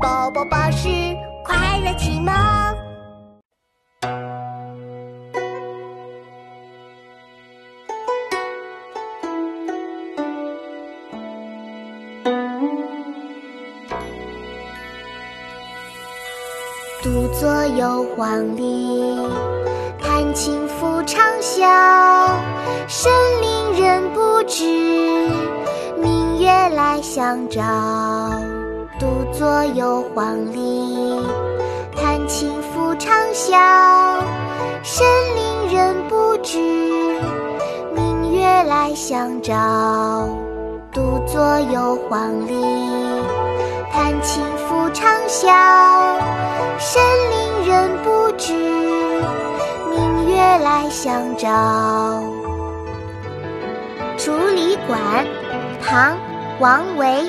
宝宝巴士快乐启蒙。独坐幽篁里，弹琴复长啸。深林人不知，明月来相照。独坐幽篁里，弹琴复长啸。深林人不知，明月来相照。独坐幽篁里，弹琴复长啸。深林人不知，明月来相照。《竹里馆》唐·王维。